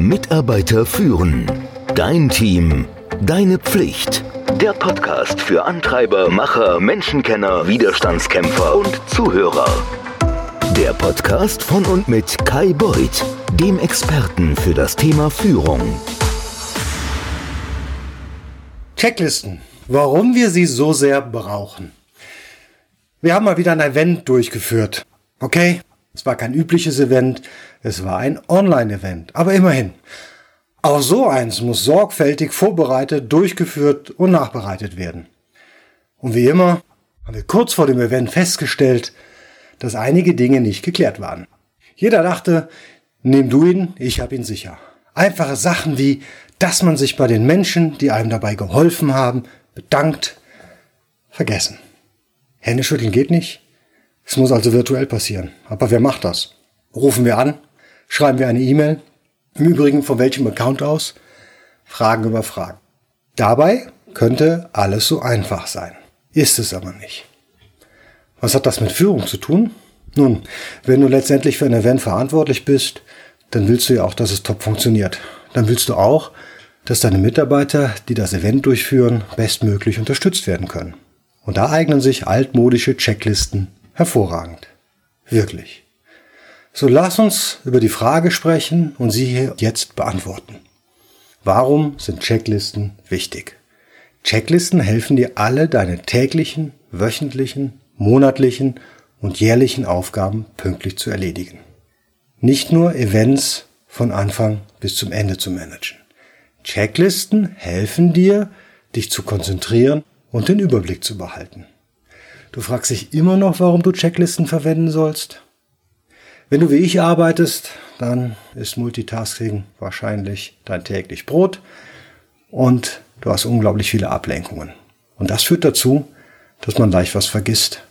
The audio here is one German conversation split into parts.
Mitarbeiter führen. Dein Team. Deine Pflicht. Der Podcast für Antreiber, Macher, Menschenkenner, Widerstandskämpfer und Zuhörer. Der Podcast von und mit Kai Beuth, dem Experten für das Thema Führung. Checklisten. Warum wir sie so sehr brauchen. Wir haben mal wieder ein Event durchgeführt. Okay, es war kein übliches Event, es war ein Online-Event, aber immerhin. Auch so eins muss sorgfältig vorbereitet, durchgeführt und nachbereitet werden. Und wie immer haben wir kurz vor dem Event festgestellt, dass einige Dinge nicht geklärt waren. Jeder dachte, nimm du ihn, ich hab ihn sicher. Einfache Sachen wie, dass man sich bei den Menschen, die einem dabei geholfen haben, bedankt, vergessen. Hände schütteln geht nicht. Es muss also virtuell passieren. Aber wer macht das? Rufen wir an? Schreiben wir eine E-Mail? Im Übrigen von welchem Account aus? Fragen über Fragen. Dabei könnte alles so einfach sein. Ist es aber nicht. Was hat das mit Führung zu tun? Nun, wenn du letztendlich für ein Event verantwortlich bist, dann willst du ja auch, dass es top funktioniert. Dann willst du auch, dass deine Mitarbeiter, die das Event durchführen, bestmöglich unterstützt werden können. Und da eignen sich altmodische Checklisten hervorragend. Wirklich. So lass uns über die Frage sprechen und sie hier jetzt beantworten. Warum sind Checklisten wichtig? Checklisten helfen dir alle deine täglichen, wöchentlichen, monatlichen und jährlichen Aufgaben pünktlich zu erledigen. Nicht nur Events von Anfang bis zum Ende zu managen. Checklisten helfen dir, dich zu konzentrieren und den Überblick zu behalten. Du fragst dich immer noch, warum du Checklisten verwenden sollst? Wenn du wie ich arbeitest, dann ist Multitasking wahrscheinlich dein täglich Brot und du hast unglaublich viele Ablenkungen. Und das führt dazu, dass man leicht was vergisst.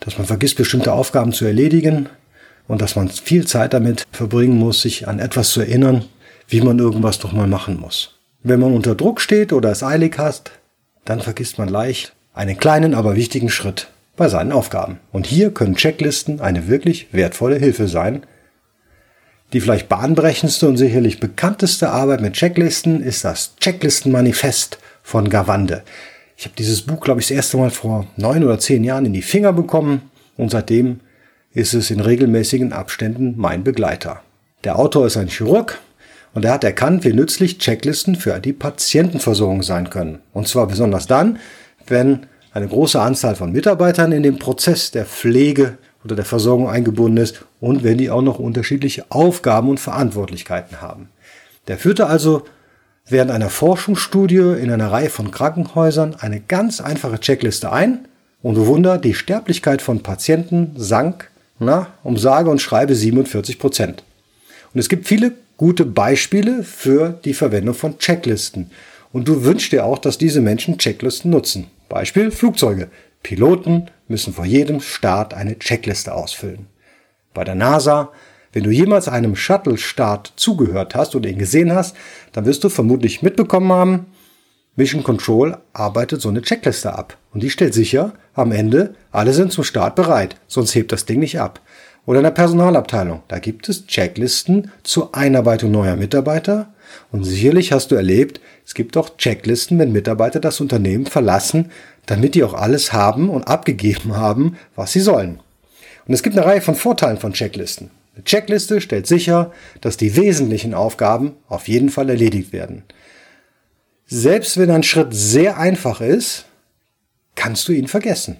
Dass man vergisst, bestimmte Aufgaben zu erledigen und dass man viel Zeit damit verbringen muss, sich an etwas zu erinnern, wie man irgendwas doch mal machen muss. Wenn man unter Druck steht oder es eilig hat, dann vergisst man leicht einen kleinen, aber wichtigen Schritt bei seinen Aufgaben. Und hier können Checklisten eine wirklich wertvolle Hilfe sein. Die vielleicht bahnbrechendste und sicherlich bekannteste Arbeit mit Checklisten ist das Checklistenmanifest von Gavande. Ich habe dieses Buch, glaube ich, das erste Mal vor neun oder zehn Jahren in die Finger bekommen und seitdem ist es in regelmäßigen Abständen mein Begleiter. Der Autor ist ein Chirurg, und er hat erkannt, wie nützlich Checklisten für die Patientenversorgung sein können. Und zwar besonders dann, wenn eine große Anzahl von Mitarbeitern in den Prozess der Pflege oder der Versorgung eingebunden ist und wenn die auch noch unterschiedliche Aufgaben und Verantwortlichkeiten haben. Der führte also während einer Forschungsstudie in einer Reihe von Krankenhäusern eine ganz einfache Checkliste ein und Wunder, die Sterblichkeit von Patienten sank na, um sage und schreibe 47 Prozent. Und es gibt viele gute Beispiele für die Verwendung von Checklisten. Und du wünschst dir auch, dass diese Menschen Checklisten nutzen. Beispiel Flugzeuge. Piloten müssen vor jedem Start eine Checkliste ausfüllen. Bei der NASA, wenn du jemals einem Shuttle-Start zugehört hast oder ihn gesehen hast, dann wirst du vermutlich mitbekommen haben, Mission Control arbeitet so eine Checkliste ab. Und die stellt sicher, am Ende, alle sind zum Start bereit, sonst hebt das Ding nicht ab oder in der Personalabteilung. Da gibt es Checklisten zur Einarbeitung neuer Mitarbeiter. Und sicherlich hast du erlebt, es gibt auch Checklisten, wenn Mitarbeiter das Unternehmen verlassen, damit die auch alles haben und abgegeben haben, was sie sollen. Und es gibt eine Reihe von Vorteilen von Checklisten. Eine Checkliste stellt sicher, dass die wesentlichen Aufgaben auf jeden Fall erledigt werden. Selbst wenn ein Schritt sehr einfach ist, kannst du ihn vergessen.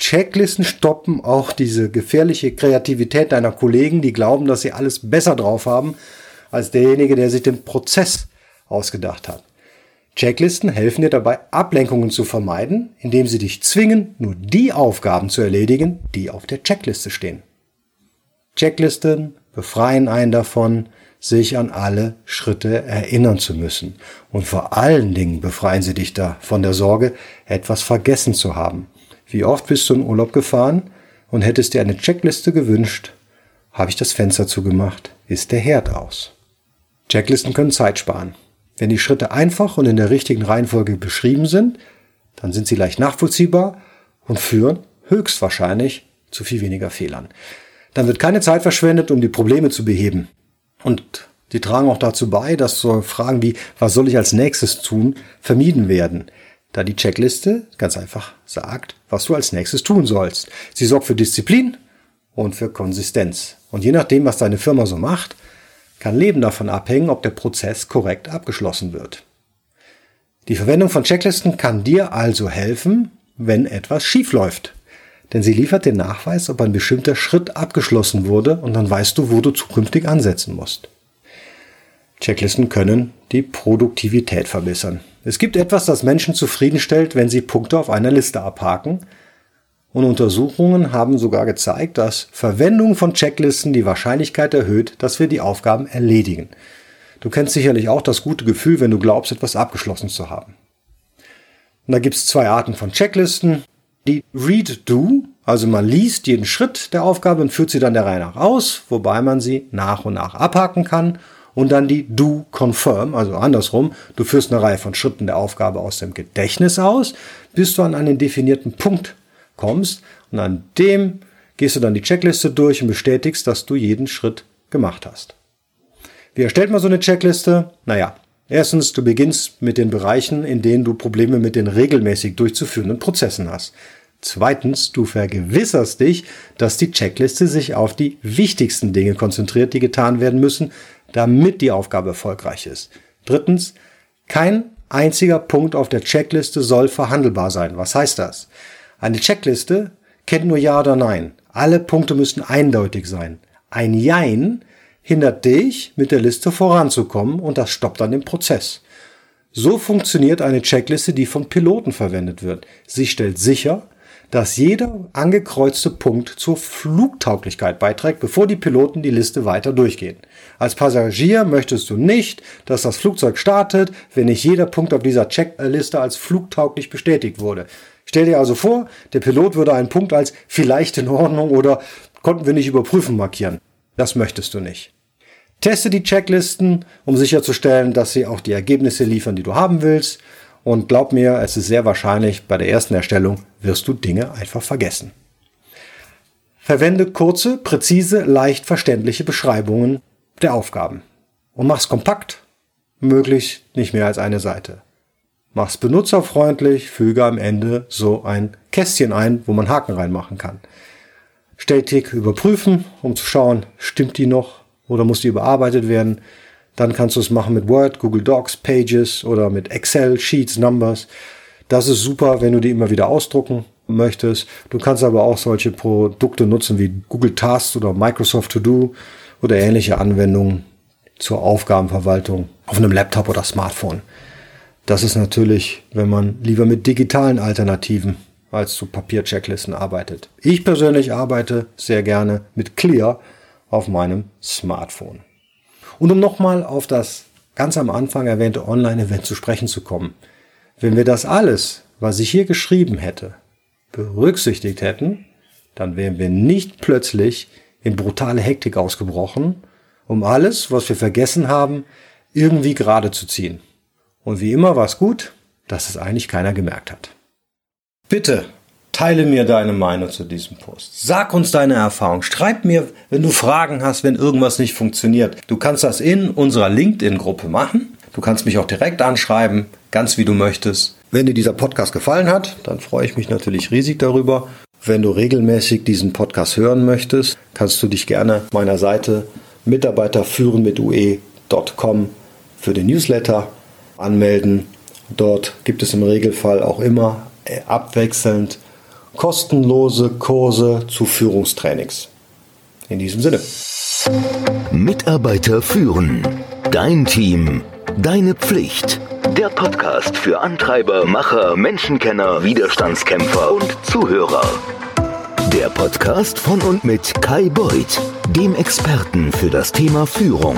Checklisten stoppen auch diese gefährliche Kreativität deiner Kollegen, die glauben, dass sie alles besser drauf haben als derjenige, der sich den Prozess ausgedacht hat. Checklisten helfen dir dabei, Ablenkungen zu vermeiden, indem sie dich zwingen, nur die Aufgaben zu erledigen, die auf der Checkliste stehen. Checklisten befreien einen davon, sich an alle Schritte erinnern zu müssen. Und vor allen Dingen befreien sie dich da von der Sorge, etwas vergessen zu haben. Wie oft bist du in Urlaub gefahren und hättest dir eine Checkliste gewünscht? Habe ich das Fenster zugemacht? Ist der Herd aus? Checklisten können Zeit sparen. Wenn die Schritte einfach und in der richtigen Reihenfolge beschrieben sind, dann sind sie leicht nachvollziehbar und führen höchstwahrscheinlich zu viel weniger Fehlern. Dann wird keine Zeit verschwendet, um die Probleme zu beheben. Und Sie tragen auch dazu bei, dass so Fragen wie, was soll ich als nächstes tun, vermieden werden, da die Checkliste ganz einfach sagt, was du als nächstes tun sollst. Sie sorgt für Disziplin und für Konsistenz. Und je nachdem, was deine Firma so macht, kann Leben davon abhängen, ob der Prozess korrekt abgeschlossen wird. Die Verwendung von Checklisten kann dir also helfen, wenn etwas schief läuft. Denn sie liefert den Nachweis, ob ein bestimmter Schritt abgeschlossen wurde und dann weißt du, wo du zukünftig ansetzen musst. Checklisten können die Produktivität verbessern. Es gibt etwas, das Menschen zufriedenstellt, wenn sie Punkte auf einer Liste abhaken. Und Untersuchungen haben sogar gezeigt, dass Verwendung von Checklisten die Wahrscheinlichkeit erhöht, dass wir die Aufgaben erledigen. Du kennst sicherlich auch das gute Gefühl, wenn du glaubst, etwas abgeschlossen zu haben. Und da gibt es zwei Arten von Checklisten. Die Read-Do, also man liest jeden Schritt der Aufgabe und führt sie dann der Reihe nach aus, wobei man sie nach und nach abhaken kann und dann die Do Confirm, also andersrum. Du führst eine Reihe von Schritten der Aufgabe aus dem Gedächtnis aus, bis du an einen definierten Punkt kommst und an dem gehst du dann die Checkliste durch und bestätigst, dass du jeden Schritt gemacht hast. Wie erstellt man so eine Checkliste? Naja, erstens, du beginnst mit den Bereichen, in denen du Probleme mit den regelmäßig durchzuführenden Prozessen hast. Zweitens, du vergewisserst dich, dass die Checkliste sich auf die wichtigsten Dinge konzentriert, die getan werden müssen, damit die Aufgabe erfolgreich ist. Drittens, kein einziger Punkt auf der Checkliste soll verhandelbar sein. Was heißt das? Eine Checkliste kennt nur Ja oder Nein. Alle Punkte müssen eindeutig sein. Ein Jein hindert dich, mit der Liste voranzukommen und das stoppt dann den Prozess. So funktioniert eine Checkliste, die von Piloten verwendet wird. Sie stellt sicher, dass jeder angekreuzte Punkt zur Flugtauglichkeit beiträgt, bevor die Piloten die Liste weiter durchgehen. Als Passagier möchtest du nicht, dass das Flugzeug startet, wenn nicht jeder Punkt auf dieser Checkliste als flugtauglich bestätigt wurde. Stell dir also vor, der Pilot würde einen Punkt als vielleicht in Ordnung oder konnten wir nicht überprüfen markieren. Das möchtest du nicht. Teste die Checklisten, um sicherzustellen, dass sie auch die Ergebnisse liefern, die du haben willst. Und glaub mir, es ist sehr wahrscheinlich, bei der ersten Erstellung wirst du Dinge einfach vergessen. Verwende kurze, präzise, leicht verständliche Beschreibungen der Aufgaben. Und mach's kompakt, möglichst nicht mehr als eine Seite. Mach's benutzerfreundlich, füge am Ende so ein Kästchen ein, wo man Haken reinmachen kann. Stetig überprüfen, um zu schauen, stimmt die noch oder muss die überarbeitet werden. Dann kannst du es machen mit Word, Google Docs, Pages oder mit Excel, Sheets, Numbers. Das ist super, wenn du die immer wieder ausdrucken möchtest. Du kannst aber auch solche Produkte nutzen wie Google Tasks oder Microsoft To Do oder ähnliche Anwendungen zur Aufgabenverwaltung auf einem Laptop oder Smartphone. Das ist natürlich, wenn man lieber mit digitalen Alternativen als zu Papierchecklisten arbeitet. Ich persönlich arbeite sehr gerne mit Clear auf meinem Smartphone. Und um nochmal auf das ganz am Anfang erwähnte Online-Event zu sprechen zu kommen. Wenn wir das alles, was ich hier geschrieben hätte, berücksichtigt hätten, dann wären wir nicht plötzlich in brutale Hektik ausgebrochen, um alles, was wir vergessen haben, irgendwie gerade zu ziehen. Und wie immer war es gut, dass es eigentlich keiner gemerkt hat. Bitte Teile mir deine Meinung zu diesem Post. Sag uns deine Erfahrung. Schreib mir, wenn du Fragen hast, wenn irgendwas nicht funktioniert. Du kannst das in unserer LinkedIn-Gruppe machen. Du kannst mich auch direkt anschreiben, ganz wie du möchtest. Wenn dir dieser Podcast gefallen hat, dann freue ich mich natürlich riesig darüber. Wenn du regelmäßig diesen Podcast hören möchtest, kannst du dich gerne meiner Seite mitarbeiterführen mit ue.com für den Newsletter anmelden. Dort gibt es im Regelfall auch immer abwechselnd kostenlose Kurse zu Führungstrainings. In diesem Sinne. Mitarbeiter führen. Dein Team. Deine Pflicht. Der Podcast für Antreiber, Macher, Menschenkenner, Widerstandskämpfer und Zuhörer. Der Podcast von und mit Kai Beuth, dem Experten für das Thema Führung.